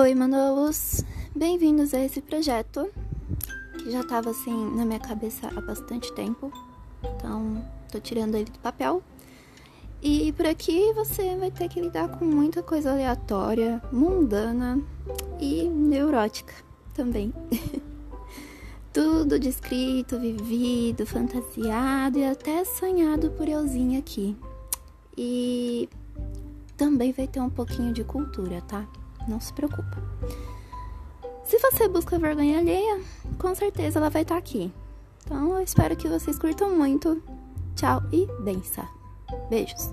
Oi, Manolos! Bem-vindos a esse projeto que já estava assim na minha cabeça há bastante tempo, então tô tirando ele do papel. E por aqui você vai ter que lidar com muita coisa aleatória, mundana e neurótica também. Tudo descrito, vivido, fantasiado e até sonhado por euzinha aqui. E também vai ter um pouquinho de cultura, tá? Não se preocupa. Se você busca vergonha alheia, com certeza ela vai estar tá aqui. Então eu espero que vocês curtam muito. Tchau e benção. Beijos.